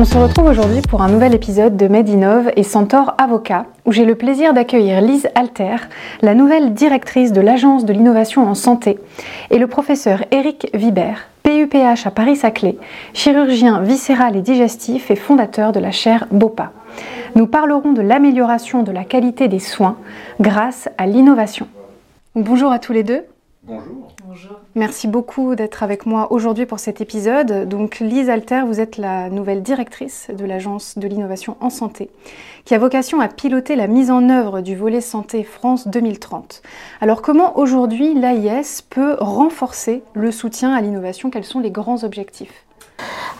On se retrouve aujourd'hui pour un nouvel épisode de Medinov et Centaure Avocat, où j'ai le plaisir d'accueillir Lise Alter, la nouvelle directrice de l'Agence de l'innovation en santé, et le professeur Eric Vibert, PUPH à Paris-Saclay, chirurgien viscéral et digestif et fondateur de la chaire BOPA. Nous parlerons de l'amélioration de la qualité des soins grâce à l'innovation. Bonjour à tous les deux. Bonjour. Merci beaucoup d'être avec moi aujourd'hui pour cet épisode. Donc Lise Alter, vous êtes la nouvelle directrice de l'Agence de l'innovation en santé, qui a vocation à piloter la mise en œuvre du volet santé France 2030. Alors comment aujourd'hui l'AIS peut renforcer le soutien à l'innovation? Quels sont les grands objectifs?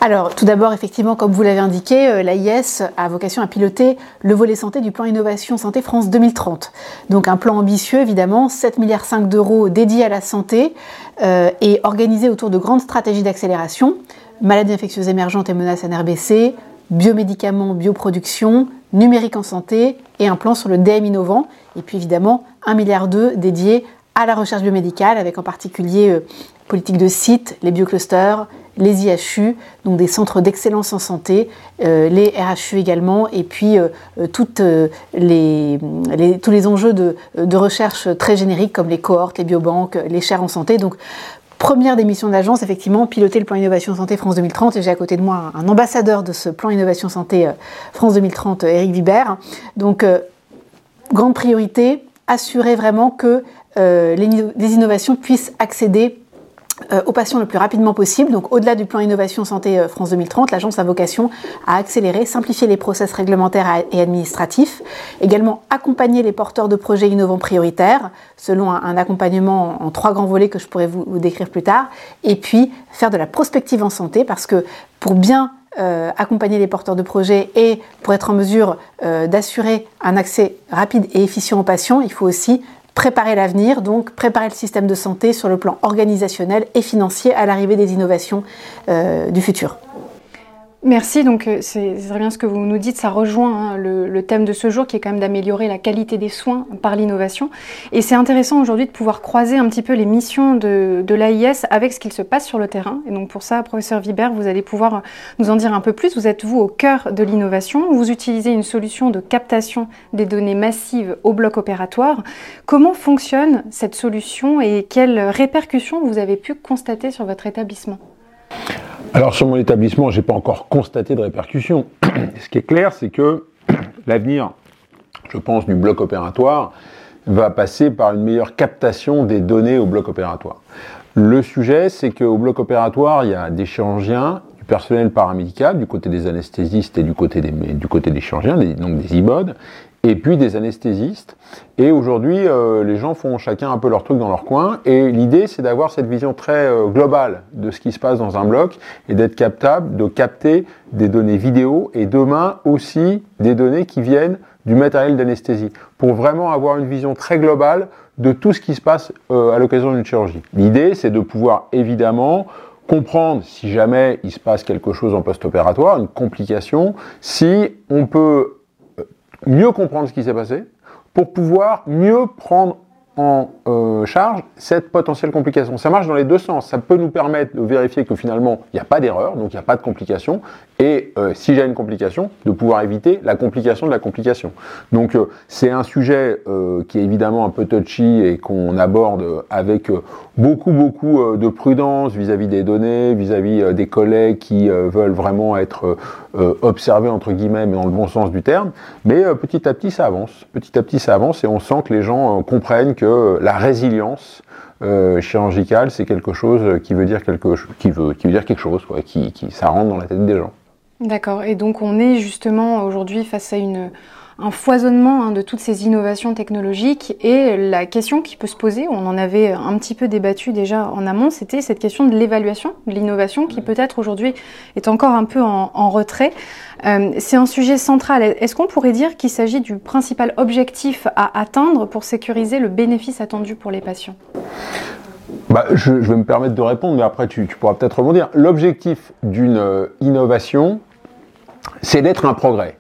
Alors, tout d'abord, effectivement, comme vous l'avez indiqué, euh, l'AIS a vocation à piloter le volet santé du plan Innovation Santé France 2030. Donc, un plan ambitieux, évidemment, 7,5 milliards d'euros dédiés à la santé euh, et organisé autour de grandes stratégies d'accélération maladies infectieuses émergentes et menaces NRBC, biomédicaments, bioproduction, numérique en santé et un plan sur le DM innovant. Et puis, évidemment, 1,2 milliard dédié à la recherche biomédicale, avec en particulier euh, politique de site, les bioclusters, les IHU, donc des centres d'excellence en santé, euh, les RHU également, et puis euh, euh, tous les enjeux de, recherche très génériques comme les cohortes, les biobanques, les chaires en santé. Donc, première des missions de l'agence, effectivement, piloter le plan Innovation Santé France 2030. Et j'ai à côté de moi un, ambassadeur de ce plan Innovation Santé France 2030, Eric Vibert. Donc, grande priorité, assurer vraiment que les innovations puissent accéder aux patients le plus rapidement possible. Donc au-delà du plan Innovation Santé euh, France 2030, l'agence a vocation à accélérer, simplifier les process réglementaires et administratifs, également accompagner les porteurs de projets innovants prioritaires, selon un, accompagnement en, trois grands volets que je pourrais vous, décrire plus tard, et puis faire de la prospective en santé, parce que pour bien euh, accompagner les porteurs de projets et pour être en mesure d'assurer un accès rapide et efficient aux patients, il faut aussi préparer l'avenir, donc préparer le système de santé sur le plan organisationnel et financier à l'arrivée des innovations euh, du futur. Merci, donc euh, c'est très bien ce que vous nous dites, ça rejoint hein, le, thème de ce jour qui est quand même d'améliorer la qualité des soins par l'innovation. Et c'est intéressant aujourd'hui de pouvoir croiser un petit peu les missions de, l'AIS avec ce qu'il se passe sur le terrain. Et donc pour ça, professeur Vibert, vous allez pouvoir nous en dire un peu plus. Vous êtes vous au cœur de l'innovation, vous utilisez une solution de captation des données massives au bloc opératoire. Comment fonctionne cette solution et quelles répercussions vous avez pu constater sur votre établissement? Alors sur mon établissement, je n'ai pas encore constaté de répercussions. Ce qui est clair, c'est que l'avenir, je pense, du bloc opératoire va passer par une meilleure captation des données au bloc opératoire. Le sujet, c'est qu'au bloc opératoire, il y a des chirurgiens, du personnel paramédical, du côté des anesthésistes et du côté des, du des chirurgiens, donc des IBOD, et puis des anesthésistes. Et aujourd'hui, euh, les gens font chacun un peu leur truc dans leur coin. Et l'idée, c'est d'avoir cette vision très euh, globale de ce qui se passe dans un bloc et d'être capable de capter des données vidéo et demain aussi des données qui viennent du matériel d'anesthésie pour vraiment avoir une vision très globale de tout ce qui se passe euh, à l'occasion d'une chirurgie. L'idée, c'est de pouvoir évidemment comprendre si jamais il se passe quelque chose en post-opératoire, une complication, si on peut mieux comprendre ce qui s'est passé, pour pouvoir mieux prendre en euh, charge cette potentielle complication. Ça marche dans les deux sens. Ça peut nous permettre de vérifier que finalement, il n'y a pas d'erreur, donc il n'y a pas de complication. Et euh, si j'ai une complication, de pouvoir éviter la complication de la complication. Donc euh, c'est un sujet qui est évidemment un peu touchy et qu'on aborde avec beaucoup, beaucoup de prudence vis-à-vis des données, vis-à-vis des collègues qui veulent vraiment être observés, entre guillemets, mais dans le bon sens du terme. Mais petit à petit, ça avance. Petit à petit, ça avance et on sent que les gens comprennent que la résilience euh, chirurgicale, c'est quelque chose qui veut dire quelque, qui veut, qui veut dire quelque chose, quoi, qui, qui, ça rentre dans la tête des gens. D'accord. Et donc on est justement aujourd'hui face à une, un foisonnement hein, de toutes ces innovations technologiques. Et la question qui peut se poser, on en avait un petit peu débattu déjà en amont, c'était cette question de l'évaluation de l'innovation qui peut-être aujourd'hui est encore un peu en, retrait. Euh, c'est un sujet central. Est-ce qu'on pourrait dire qu'il s'agit du principal objectif à atteindre pour sécuriser le bénéfice attendu pour les patients? Bah, je, vais me permettre de répondre, mais après tu, tu pourras peut-être rebondir. L'objectif d'une euh, innovation, c'est d'être un progrès.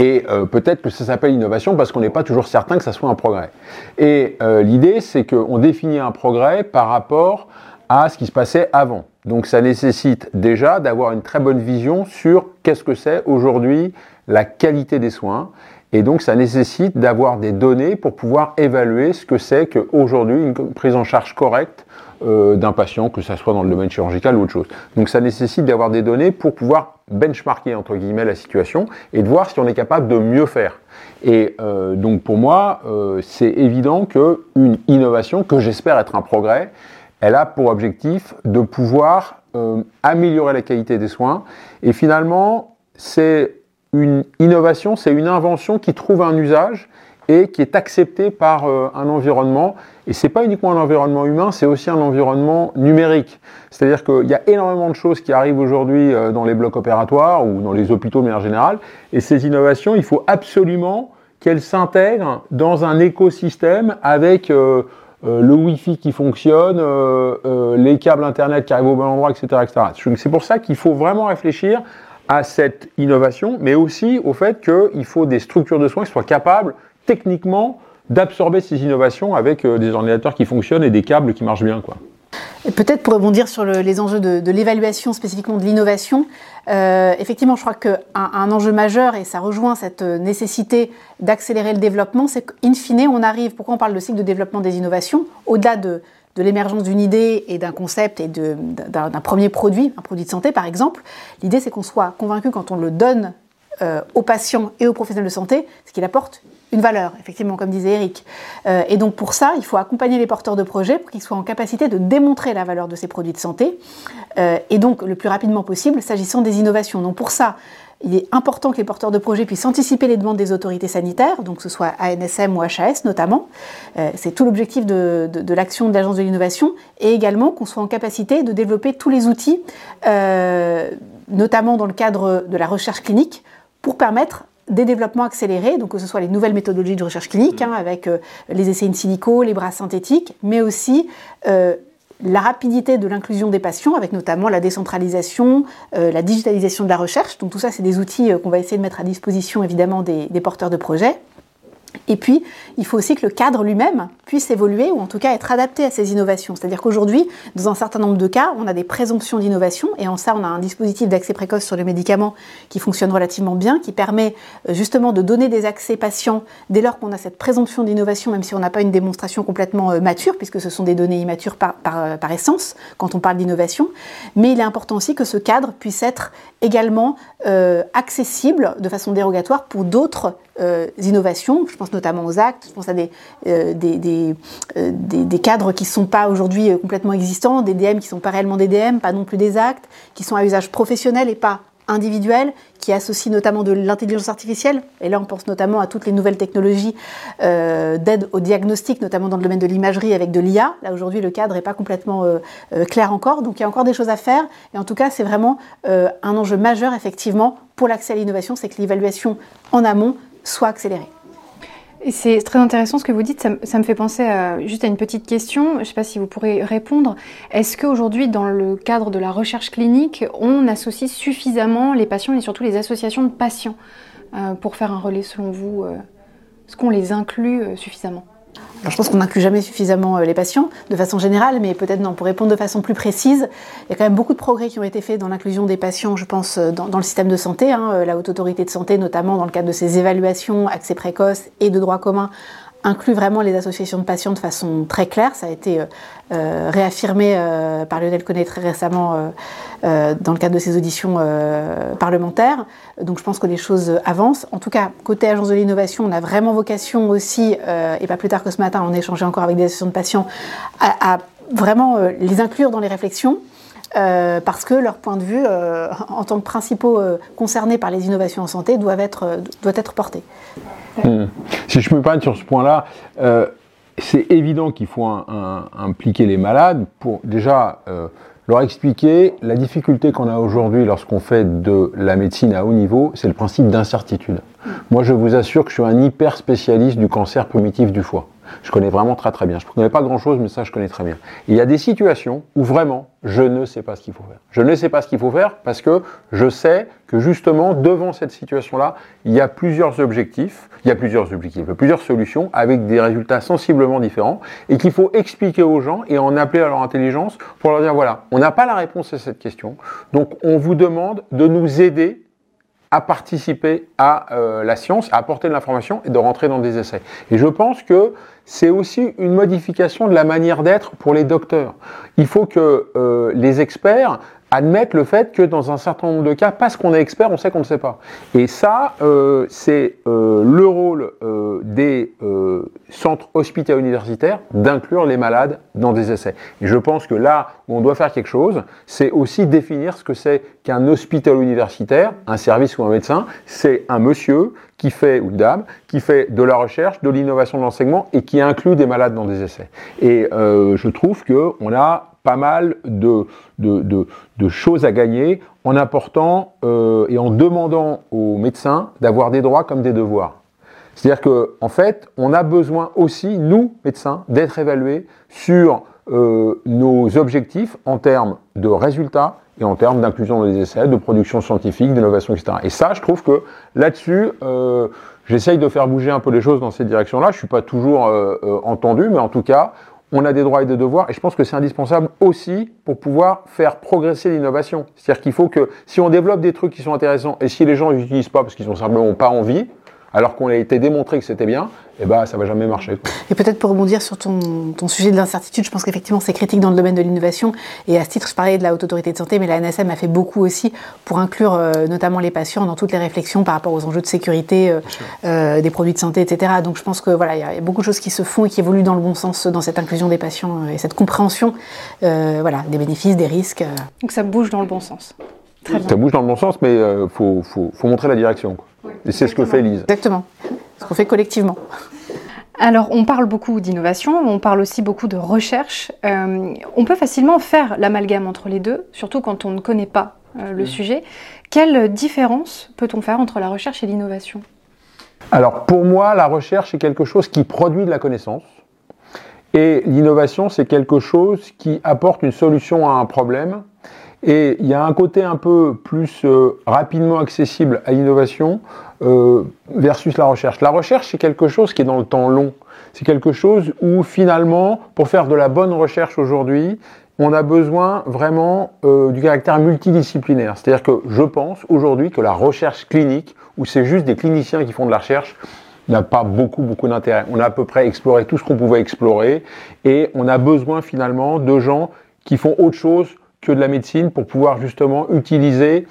Et euh, peut-être que ça s'appelle innovation parce qu'on n'est pas toujours certain que ça soit un progrès. Et euh, l'idée, c'est qu'on définit un progrès par rapport à ce qui se passait avant. Donc ça nécessite déjà d'avoir une très bonne vision sur qu'est-ce que c'est aujourd'hui la qualité des soins. Et donc ça nécessite d'avoir des données pour pouvoir évaluer ce que c'est qu'aujourd'hui une prise en charge correcte euh, d'un patient, que ce soit dans le domaine chirurgical ou autre chose. Donc ça nécessite d'avoir des données pour pouvoir benchmarker entre guillemets la situation et de voir si on est capable de mieux faire. Et euh, donc pour moi, euh, c'est évident qu'une innovation, que j'espère être un progrès, elle a pour objectif de pouvoir améliorer la qualité des soins. Et finalement, c'est une innovation, c'est une invention qui trouve un usage et qui est acceptée par euh, un environnement. Et c'est pas uniquement un environnement humain, c'est aussi un environnement numérique. C'est-à-dire qu'il y a énormément de choses qui arrivent aujourd'hui euh, dans les blocs opératoires ou dans les hôpitaux de manière générale. Et ces innovations, il faut absolument qu'elles s'intègrent dans un écosystème avec euh, le Wi-Fi qui fonctionne, les câbles Internet qui arrivent au bon endroit, etc. etc. C'est pour ça qu'il faut vraiment réfléchir à cette innovation, mais aussi au fait qu'il faut des structures de soins qui soient capables techniquement d'absorber ces innovations avec des ordinateurs qui fonctionnent et des câbles qui marchent bien. Quoi. Peut-être pour rebondir sur les enjeux de, l'évaluation spécifiquement de l'innovation, euh, effectivement, je crois qu'un un enjeu majeur, et ça rejoint cette nécessité d'accélérer le développement, c'est qu'in fine, on arrive, pourquoi on parle de cycle de développement des innovations, au-delà de, l'émergence d'une idée et d'un concept et d'un premier produit, un produit de santé par exemple, l'idée c'est qu'on soit convaincu quand on le donne euh, aux patients et aux professionnels de santé, ce qu'il apporte une valeur, effectivement, comme disait Eric. Euh, et donc pour ça, il faut accompagner les porteurs de projets pour qu'ils soient en capacité de démontrer la valeur de ces produits de santé, euh, et donc le plus rapidement possible s'agissant des innovations. Donc pour ça, il est important que les porteurs de projets puissent anticiper les demandes des autorités sanitaires, donc que ce soit ANSM ou HAS notamment. Euh, c'est tout l'objectif de, l'action de l'Agence de l'innovation, et également qu'on soit en capacité de développer tous les outils, notamment dans le cadre de la recherche clinique, pour permettre des développements accélérés, donc que ce soit les nouvelles méthodologies de recherche clinique, hein, avec euh, les essais in silico, les bras synthétiques, mais aussi euh, la rapidité de l'inclusion des patients, avec notamment la décentralisation, euh, la digitalisation de la recherche. Donc tout ça, c'est des outils qu'on va essayer de mettre à disposition, évidemment, des porteurs de projets. Et puis, il faut aussi que le cadre lui-même puisse évoluer ou en tout cas être adapté à ces innovations. C'est-à-dire qu'aujourd'hui, dans un certain nombre de cas, on a des présomptions d'innovation et en ça, on a un dispositif d'accès précoce sur les médicaments qui fonctionne relativement bien, qui permet euh, justement de donner des accès patients dès lors qu'on a cette présomption d'innovation, même si on n'a pas une démonstration complètement euh, mature, puisque ce sont des données immatures par, euh, essence quand on parle d'innovation. Mais il est important aussi que ce cadre puisse être également accessible de façon dérogatoire pour d'autres innovations. Je pense notamment aux actes, je pense à des, euh, euh, des, des, cadres qui ne sont pas aujourd'hui euh, complètement existants, des DM qui ne sont pas réellement des DM, pas non plus des actes, qui sont à usage professionnel et pas individuel, qui associent notamment de l'intelligence artificielle. Et là, on pense notamment à toutes les nouvelles technologies d'aide au diagnostic, notamment dans le domaine de l'imagerie avec de l'IA. Là, aujourd'hui, le cadre n'est pas complètement clair encore, donc il y a encore des choses à faire. Et en tout cas, c'est vraiment un enjeu majeur, effectivement, pour l'accès à l'innovation, c'est que l'évaluation en amont soit accélérée. C'est très intéressant ce que vous dites. Ça, me fait penser à, juste à une petite question. Je ne sais pas si vous pourrez répondre. Est-ce qu'aujourd'hui, dans le cadre de la recherche clinique, on associe suffisamment les patients et surtout les associations de patients euh, pour faire un relais selon vous euh, Est-ce qu'on les inclut euh, suffisamment? Je pense qu'on n'inclut jamais suffisamment euh, les patients de façon générale, mais peut-être non. Pour répondre de façon plus précise, il y a quand même beaucoup de progrès qui ont été faits dans l'inclusion des patients, je pense, euh, dans, le système de santé. Hein, euh, la haute autorité de santé, notamment dans le cadre de ses évaluations, accès précoce et de droit commun, inclut vraiment les associations de patients de façon très claire. Ça a été euh, réaffirmé euh, par Lionel Connet très récemment euh, dans le cadre de ses auditions parlementaires. Donc je pense que les choses avancent. En tout cas, côté agence de l'innovation, on a vraiment vocation aussi, et pas plus tard que ce matin, on échangeait encore avec des associations de patients, à, vraiment les inclure dans les réflexions. Parce que leur point de vue, en tant que principaux concernés par les innovations en santé, doivent être, doit être porté. Hmm. Si je me parle sur ce point-là, euh, c'est évident qu'il faut impliquer les malades pour déjà euh, leur expliquer la difficulté qu'on a aujourd'hui lorsqu'on fait de la médecine à haut niveau, c'est le principe d'incertitude. Moi, je vous assure que je suis un hyper spécialiste du cancer primitif du foie. Je connais vraiment très très bien. Je ne connais pas grand-chose, mais ça, je connais très bien. il y a des situations où vraiment, je ne sais pas ce qu'il faut faire. Je ne sais pas ce qu'il faut faire parce que je sais que justement, devant cette situation-là, il y a plusieurs objectifs, il y a plusieurs objectifs, plusieurs solutions avec des résultats sensiblement différents et qu'il faut expliquer aux gens et en appeler à leur intelligence pour leur dire voilà, on n'a pas la réponse à cette question, donc on vous demande de nous aider à participer à euh, la science, à apporter de l'information et de rentrer dans des essais. Et je pense que c'est aussi une modification de la manière d'être pour les docteurs. Il faut que euh, les experts admettre le fait que dans un certain nombre de cas, parce qu'on est expert, on sait qu'on ne sait pas. Et ça, euh, c'est euh, le rôle euh, des centres hospitaliers universitaires d'inclure les malades dans des essais. Et je pense que là où on doit faire quelque chose, c'est aussi définir ce que c'est qu'un hôpital universitaire, un service ou un médecin. C'est un monsieur qui fait, ou une dame, qui fait de la recherche, de l'innovation de l'enseignement et qui inclut des malades dans des essais. Et je trouve qu'on a pas mal de, de, de, choses à gagner en apportant euh, et en demandant aux médecins d'avoir des droits comme des devoirs. C'est-à-dire qu'en en fait, on a besoin aussi, nous, médecins, d'être évalués sur euh, nos objectifs en termes de résultats et en termes d'inclusion dans les essais, de production scientifique, d'innovation, etc. Et ça, je trouve que là-dessus, euh, j'essaye de faire bouger un peu les choses dans cette direction-là. Je ne suis pas toujours entendu, mais en tout cas, on a des droits et des devoirs, et je pense que c'est indispensable aussi pour pouvoir faire progresser l'innovation. C'est-à-dire qu'il faut que si on développe des trucs qui sont intéressants, et si les gens ne l'utilisent pas parce qu'ils n'ont simplement pas envie, alors qu'on a été démontré que c'était bien, eh ben, ça va jamais marcher. Et peut-être pour rebondir sur ton, sujet de l'incertitude, je pense qu'effectivement c'est critique dans le domaine de l'innovation. Et à ce titre, je parlais de la haute autorité de santé, mais la NSM a fait beaucoup aussi pour inclure euh, notamment les patients dans toutes les réflexions par rapport aux enjeux de sécurité euh, euh, des produits de santé, etc. Donc je pense que voilà, il y, a beaucoup de choses qui se font et qui évoluent dans le bon sens dans cette inclusion des patients et cette compréhension, voilà, des bénéfices, des risques. Donc ça bouge dans le bon sens. Ça bouge dans le bon sens, mais il faut, faut, faut, montrer la direction. Et c'est ce que fait Lise. Exactement. Ce qu'on fait collectivement. Alors, on parle beaucoup d'innovation, on parle aussi beaucoup de recherche. Euh, on peut facilement faire l'amalgame entre les deux, surtout quand on ne connaît pas euh, le mm. sujet. Quelle différence peut-on faire entre la recherche et l'innovation? Alors, pour moi, la recherche est quelque chose qui produit de la connaissance. Et l'innovation, c'est quelque chose qui apporte une solution à un problème et il y a un côté un peu plus euh, rapidement accessible à l'innovation euh, versus la recherche. La recherche, c'est quelque chose qui est dans le temps long. C'est quelque chose où finalement, pour faire de la bonne recherche aujourd'hui, on a besoin vraiment euh, du caractère multidisciplinaire. C'est-à-dire que je pense aujourd'hui que la recherche clinique, où c'est juste des cliniciens qui font de la recherche, n'a pas beaucoup, beaucoup d'intérêt. On a à peu près exploré tout ce qu'on pouvait explorer et on a besoin finalement de gens qui font autre chose que de la médecine pour pouvoir justement utiliser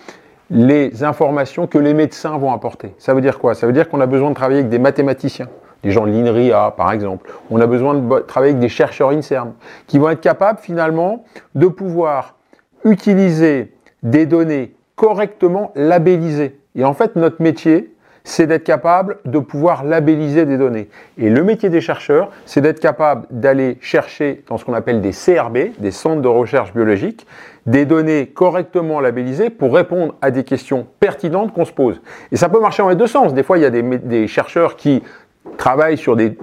les informations que les médecins vont apporter. Ça veut dire quoi? Ça veut dire qu'on a besoin de travailler avec des mathématiciens, des gens de l'INRIA par exemple. On a besoin de travailler avec des chercheurs INSERM qui vont être capables finalement de pouvoir utiliser des données correctement labellisées. Et en fait, notre métier, c'est d'être capable de pouvoir labelliser des données. Et le métier des chercheurs, c'est d'être capable d'aller chercher dans ce qu'on appelle des CRB, des centres de recherche biologique, des données correctement labellisées pour répondre à des questions pertinentes qu'on se pose. Et ça peut marcher les deux sens. Des fois, il y a des, chercheurs qui travaillent sur des,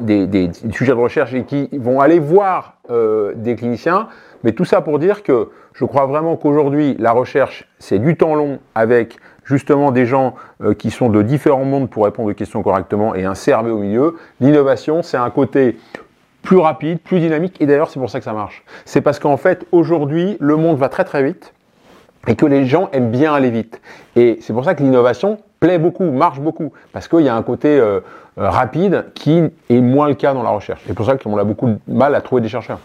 sujets de recherche et qui vont aller voir euh, des cliniciens. Mais tout ça pour dire que je crois vraiment qu'aujourd'hui, la recherche, c'est du temps long avec justement des gens euh, qui sont de différents mondes pour répondre aux questions correctement et un CRB au milieu. L'innovation, c'est un côté plus rapide, plus dynamique, et d'ailleurs c'est pour ça que ça marche. C'est parce qu'en fait, aujourd'hui, le monde va très très vite et que les gens aiment bien aller vite. Et c'est pour ça que l'innovation plaît beaucoup, marche beaucoup, parce qu'il y a un côté euh, rapide qui est moins le cas dans la recherche. C'est pour ça qu'on a beaucoup de mal à trouver des chercheurs.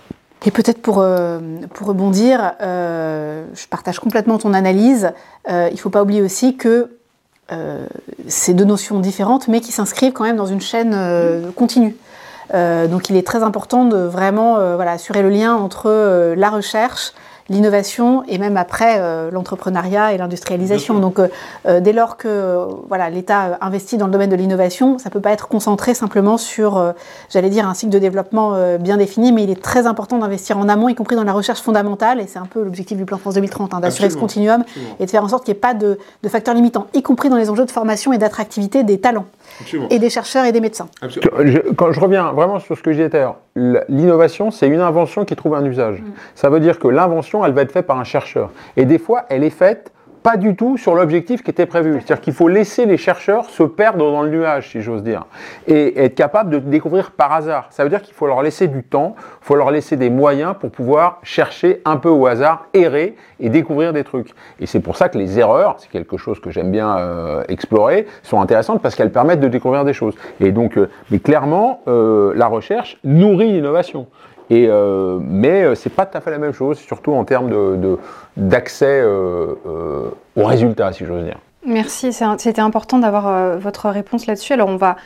Et peut-être pour, euh, pour rebondir, euh, je partage complètement ton analyse. Euh, il ne faut pas oublier aussi que c'est deux notions différentes, mais qui s'inscrivent quand même dans une chaîne continue. donc il est très important de vraiment voilà, assurer le lien entre la recherche, l'innovation et même après l'entrepreneuriat et l'industrialisation. Donc dès lors que voilà, l'État investit dans le domaine de l'innovation, ça ne peut pas être concentré simplement sur, j'allais dire, un cycle de développement bien défini, mais il est très important d'investir en amont, y compris dans la recherche fondamentale, et c'est un peu l'objectif du plan France 2030, hein, d'assurer ce continuum et de faire en sorte qu'il n'y ait pas de, de facteurs limitants, y compris dans les enjeux de formation et d'attractivité des talents et des chercheurs et des médecins. quand je reviens vraiment sur ce que j'ai dit l'innovation, c'est une invention qui trouve un usage. Mm. Ça veut dire que l'invention, elle va être faite par un chercheur. Et des fois, elle est faite pas du tout sur l'objectif qui était prévu. C'est-à-dire qu'il faut laisser les chercheurs se perdre dans le nuage, si j'ose dire, et être capable de découvrir par hasard. Ça veut dire qu'il faut leur laisser du temps, il faut leur laisser des moyens pour pouvoir chercher un peu au hasard, errer et découvrir des trucs. Et c'est pour ça que les erreurs, c'est quelque chose que j'aime bien euh, explorer, sont intéressantes parce qu'elles permettent de découvrir des choses. Et donc, euh, mais clairement, euh, la recherche nourrit l'innovation. Et, euh, mais euh, c'est pas tout à fait la même chose, surtout en termes d'accès de, euh, aux résultats, si j'ose dire. Merci, c'était important d'avoir votre réponse là-dessus. Alors on va,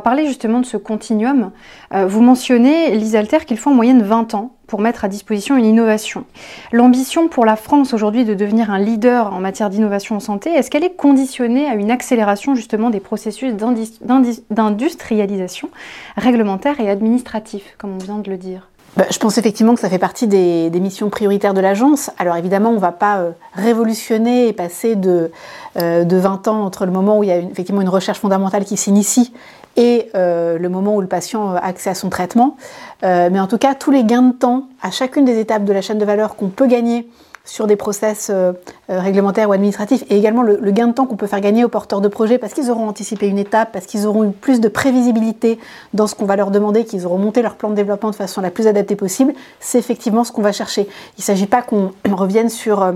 parler justement de ce continuum. vous mentionnez, Alter, qu'il faut en moyenne 20 ans pour mettre à disposition une innovation. L'ambition pour la France aujourd'hui de devenir un leader en matière d'innovation en santé, est-ce qu'elle est conditionnée à une accélération justement des processus d'industrialisation réglementaire et administratif, comme on vient de le dire? Bah, je pense effectivement que ça fait partie des, missions prioritaires de l'agence. Alors évidemment, on ne va pas euh, révolutionner et passer de, euh, de 20 ans entre le moment où il y a effectivement une recherche fondamentale qui s'initie et euh, le moment où le patient a accès à son traitement. mais en tout cas, tous les gains de temps à chacune des étapes de la chaîne de valeur qu'on peut gagner sur des process euh, euh, réglementaires ou administratifs, et également le, gain de temps qu'on peut faire gagner aux porteurs de projets parce qu'ils auront anticipé une étape, parce qu'ils auront eu plus de prévisibilité dans ce qu'on va leur demander, qu'ils auront monté leur plan de développement de façon la plus adaptée possible, c'est effectivement ce qu'on va chercher. Il ne s'agit pas qu'on revienne sur...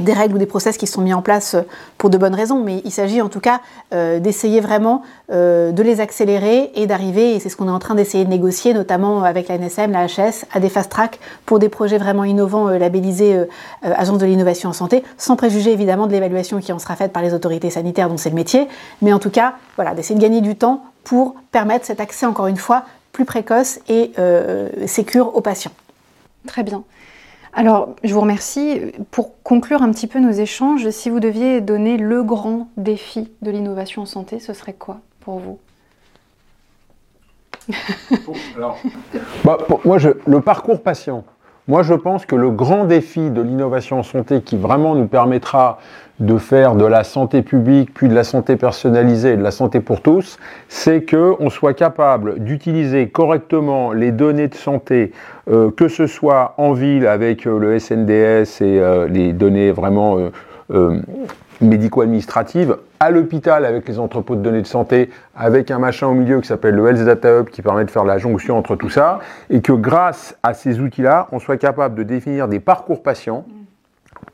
Des règles ou des process qui sont mis en place euh, pour de bonnes raisons, mais il s'agit en tout cas euh, d'essayer vraiment euh, de les accélérer et d'arriver, et c'est ce qu'on est en train d'essayer de négocier, notamment avec la NSM, la HS, à des fast track pour des projets vraiment innovants labellisés Agence de l'innovation en santé, sans préjuger évidemment de l'évaluation qui en sera faite par les autorités sanitaires dont c'est le métier, mais en tout cas, voilà, d'essayer de gagner du temps pour permettre cet accès encore une fois plus précoce et sécure aux patients. Très bien. Alors, je vous remercie. Pour conclure un petit peu nos échanges, si vous deviez donner le grand défi de l'innovation en santé, ce serait quoi pour vous bah, moi, le parcours patient. Moi, je pense que le grand défi de l'innovation en santé qui vraiment nous permettra de faire de la santé publique, puis de la santé personnalisée de la santé pour tous, c'est qu'on soit capable d'utiliser correctement les données de santé, euh, que ce soit en ville avec euh, le SNDS et euh, les données vraiment médico-administratives, à l'hôpital avec les entrepôts de données de santé, avec un machin au milieu qui s'appelle le Health Data Hub qui permet de faire la jonction entre tout ça, et que grâce à ces outils-là, on soit capable de définir des parcours patients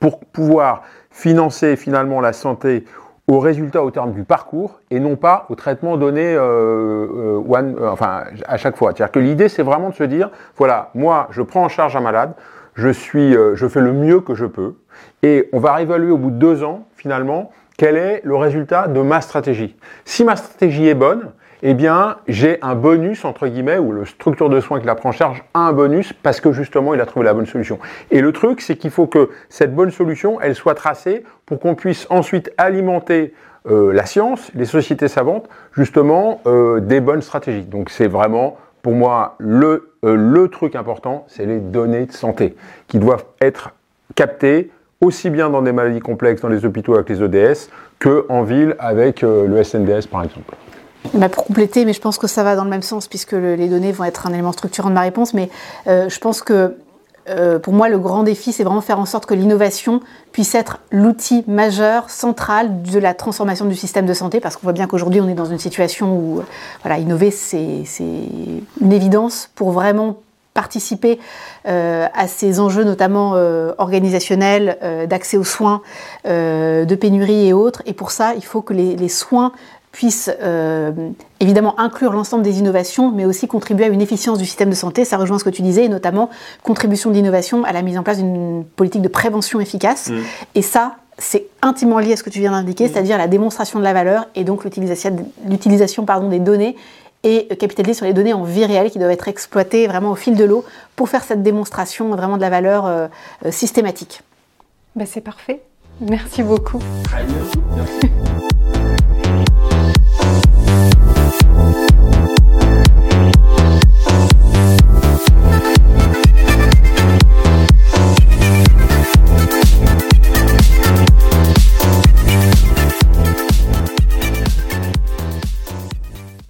pour pouvoir financer finalement la santé au résultat au terme du parcours et non pas au traitement donné euh, euh, euh, enfin, à chaque fois. C'est-à-dire que l'idée, c'est vraiment de se dire, voilà, moi, je prends en charge un malade, je, suis, je fais le mieux que je peux, et on va réévaluer au bout de deux ans, finalement, quel est le résultat de ma stratégie. Si ma stratégie est bonne, eh bien, j'ai un bonus, entre guillemets, ou le structure de soins qui la prend en charge a un bonus parce que justement, il a trouvé la bonne solution. Et le truc, c'est qu'il faut que cette bonne solution, elle soit tracée pour qu'on puisse ensuite alimenter euh, la science, les sociétés savantes, justement, euh, des bonnes stratégies. Donc, c'est vraiment, pour moi, le, euh, le truc important, c'est les données de santé qui doivent être captées aussi bien dans des maladies complexes dans les hôpitaux avec les ODS qu'en ville avec le SNDS, par exemple. Pour compléter, mais je pense que ça va dans le même sens puisque les données vont être un élément structurant de ma réponse, mais euh, je pense que euh, pour moi, le grand défi, c'est vraiment faire en sorte que l'innovation puisse être l'outil majeur, central de la transformation du système de santé, parce qu'on voit bien qu'aujourd'hui, on est dans une situation où voilà, innover, c'est une évidence pour vraiment participer euh, à ces enjeux notamment organisationnels, d'accès aux soins, de pénurie et autres. Et pour ça, il faut que les soins puisse euh, évidemment inclure l'ensemble des innovations, mais aussi contribuer à une efficience du système de santé. Ça rejoint ce que tu disais, et notamment contribution d'innovation à la mise en place d'une politique de prévention efficace. Mm. Et ça, c'est intimement lié à ce que tu viens d'indiquer, mm. c'est-à-dire la démonstration de la valeur et donc l'utilisation des données et capitaliser sur les données en vie réelle qui doivent être exploitées vraiment au fil de l'eau pour faire cette démonstration vraiment de la valeur euh, euh, systématique. Ben, c'est parfait. Merci beaucoup. Merci.